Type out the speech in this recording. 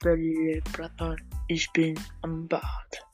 Bälle, Bratan, ich bin am Bad.